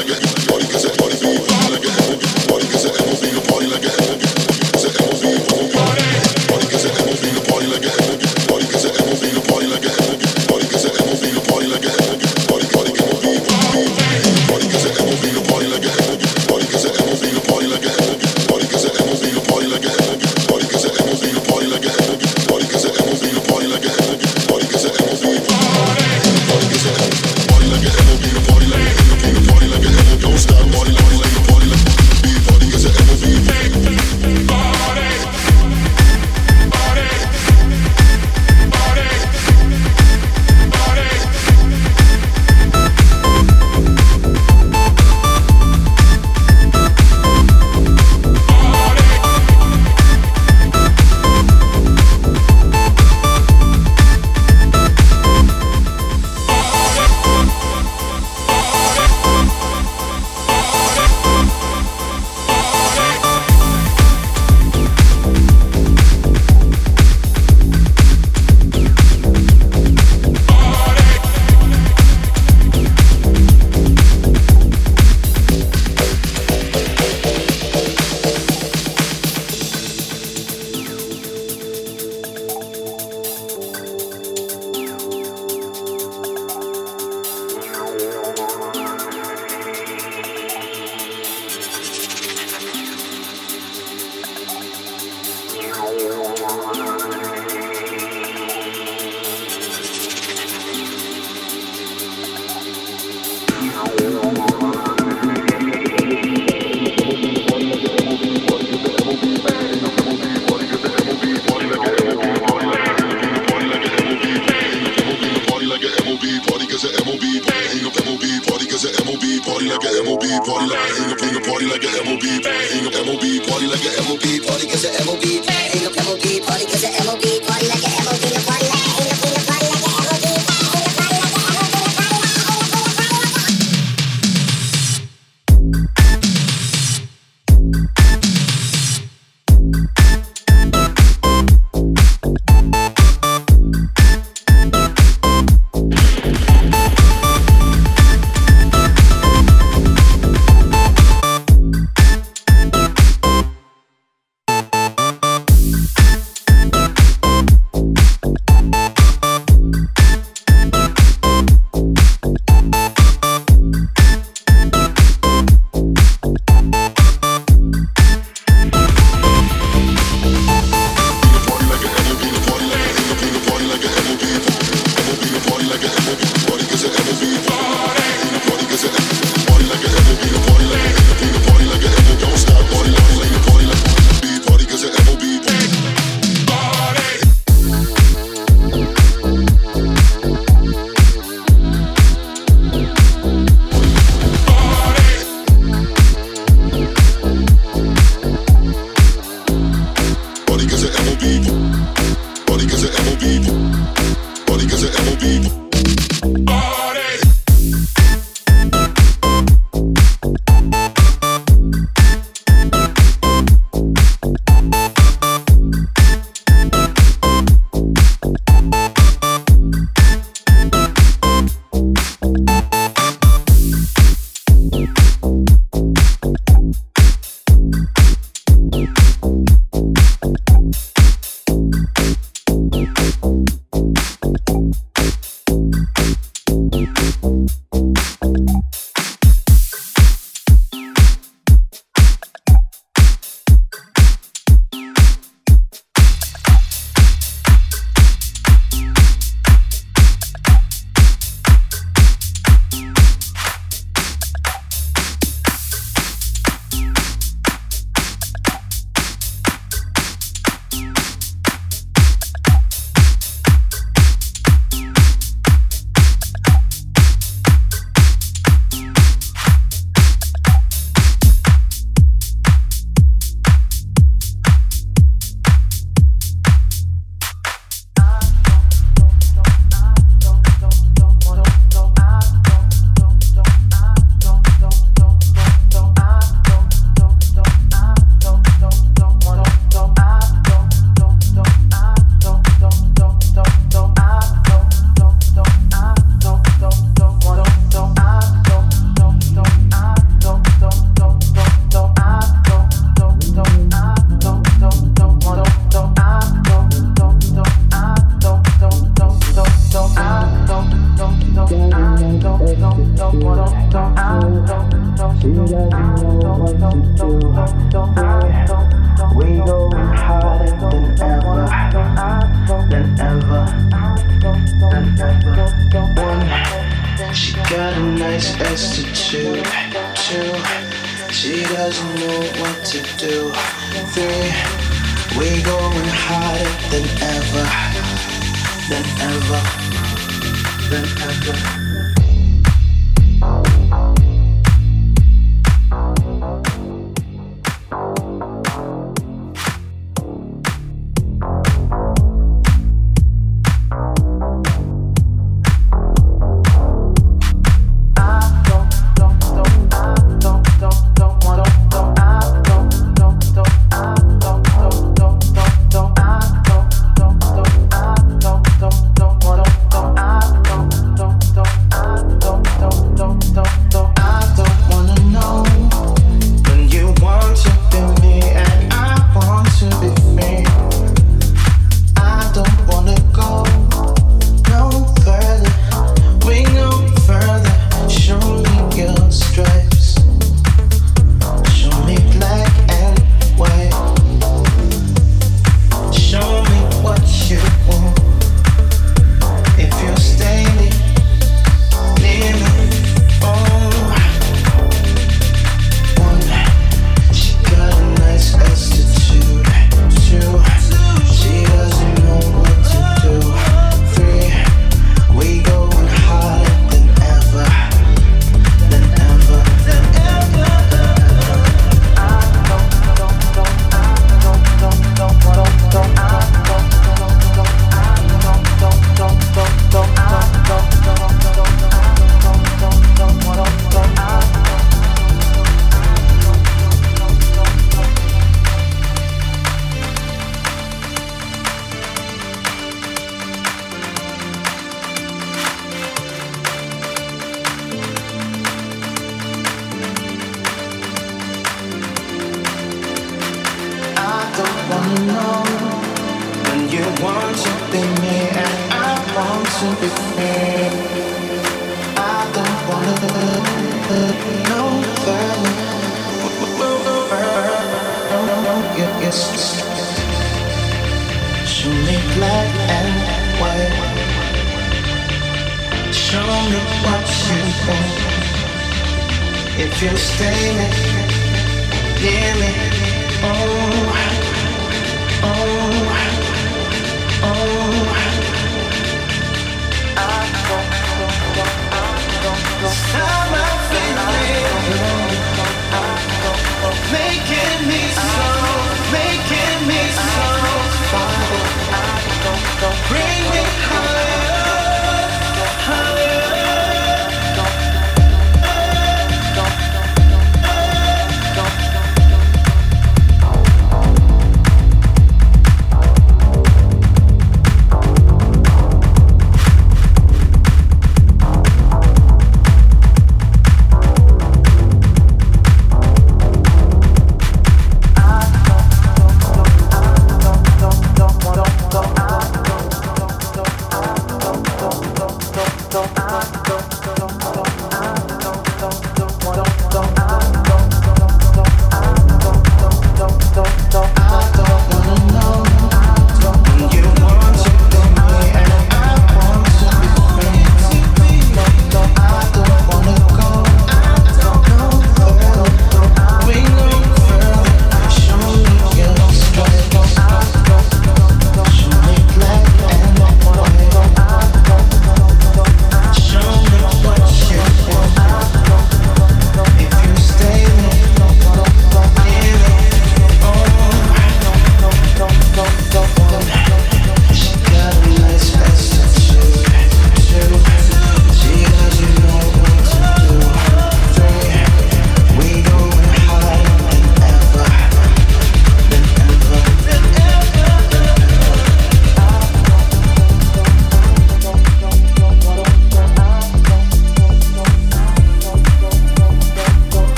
party like Ain't no MOB, party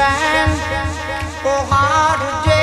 Oh, hard to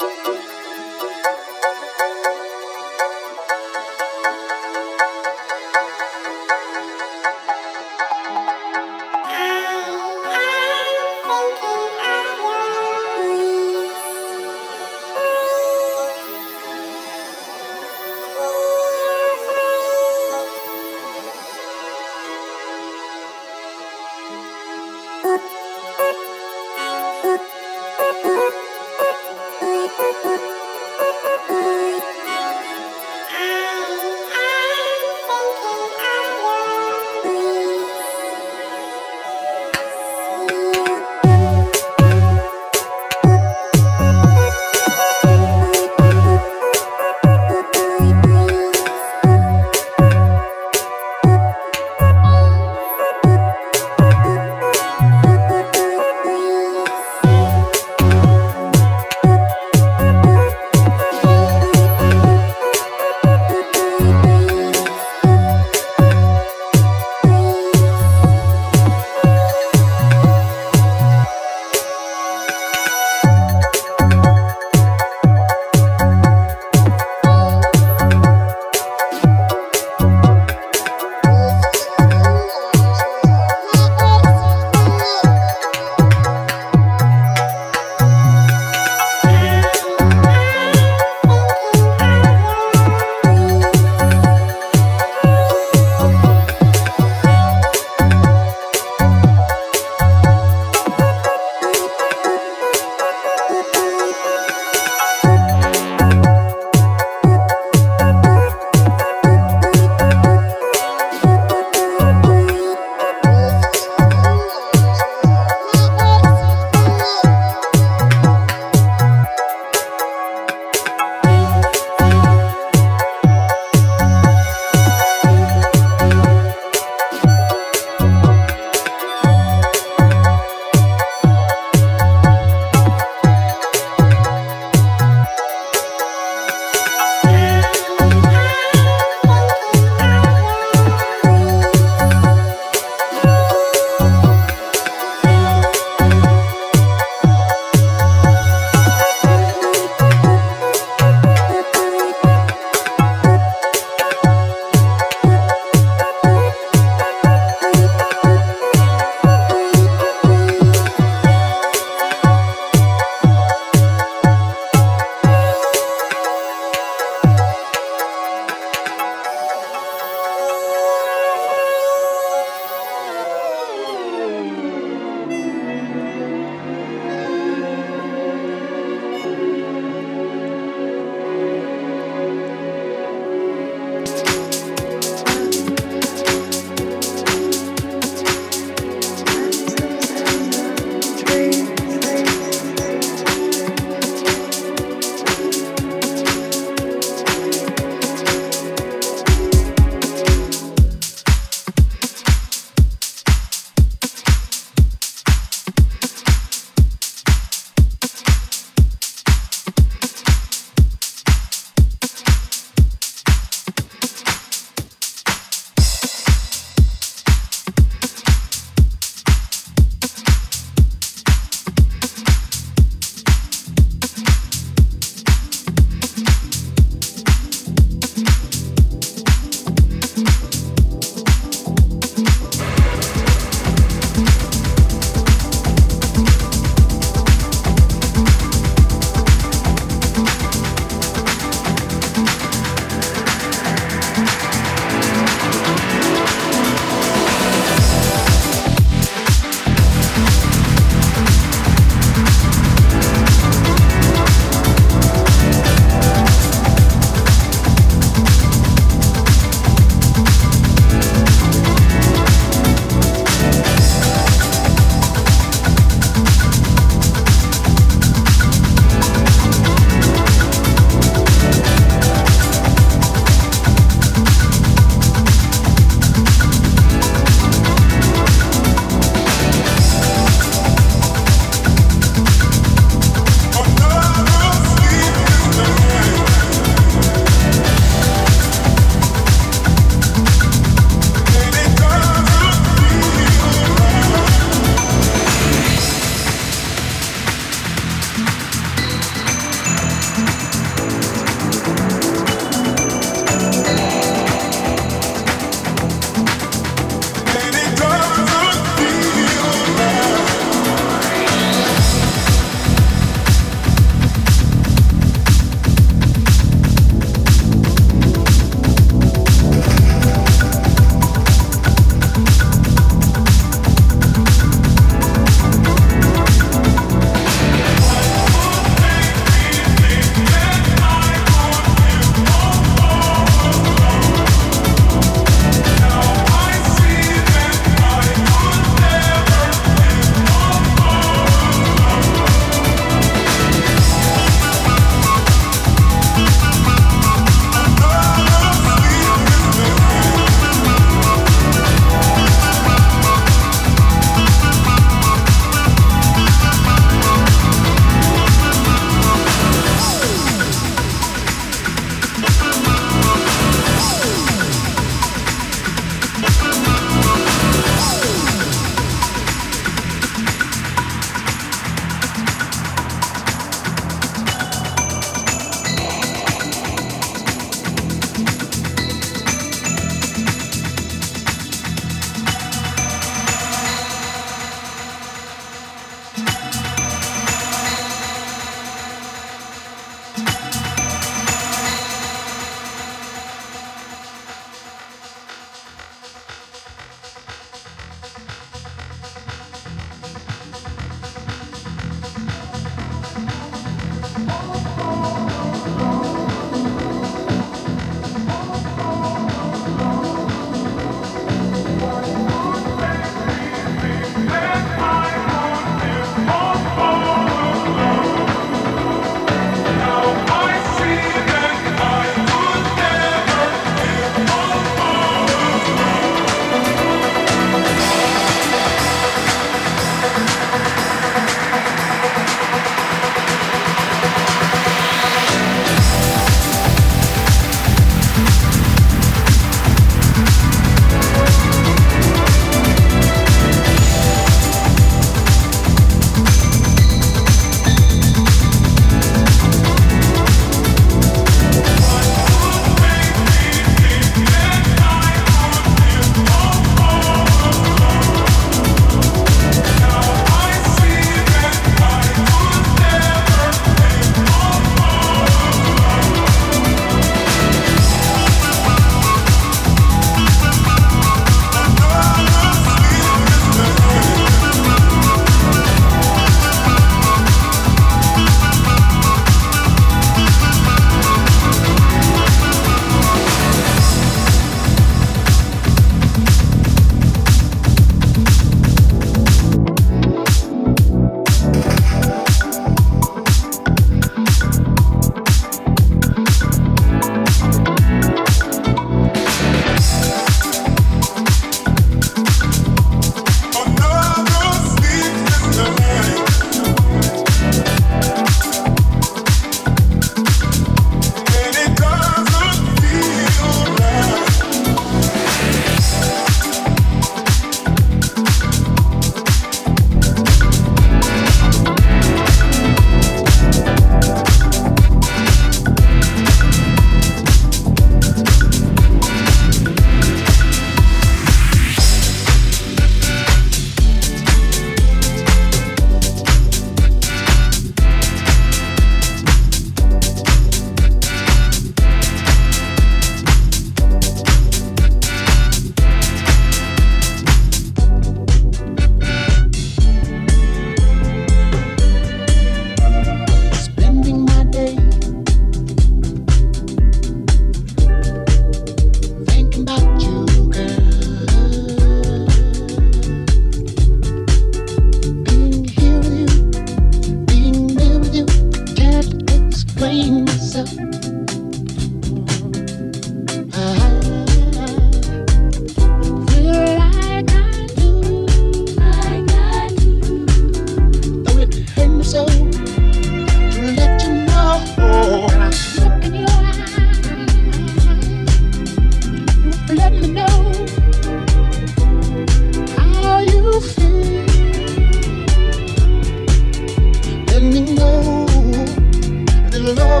all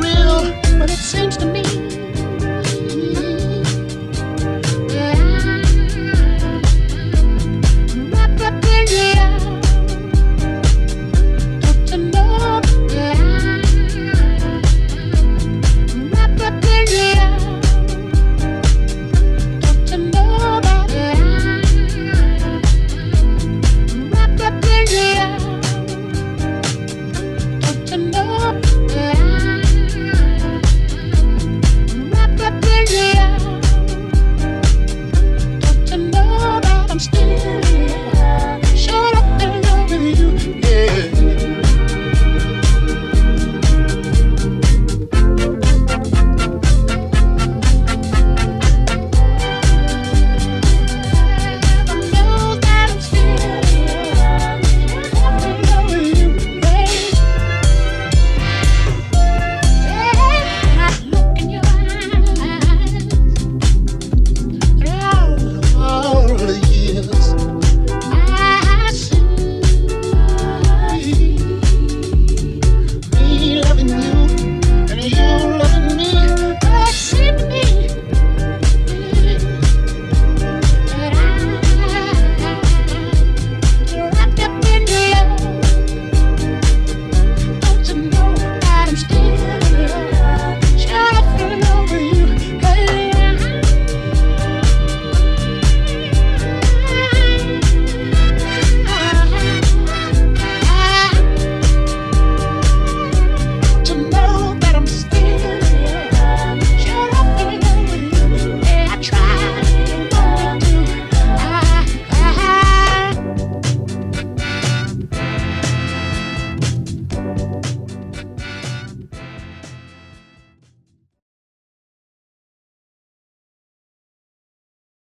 real, but it seems to me.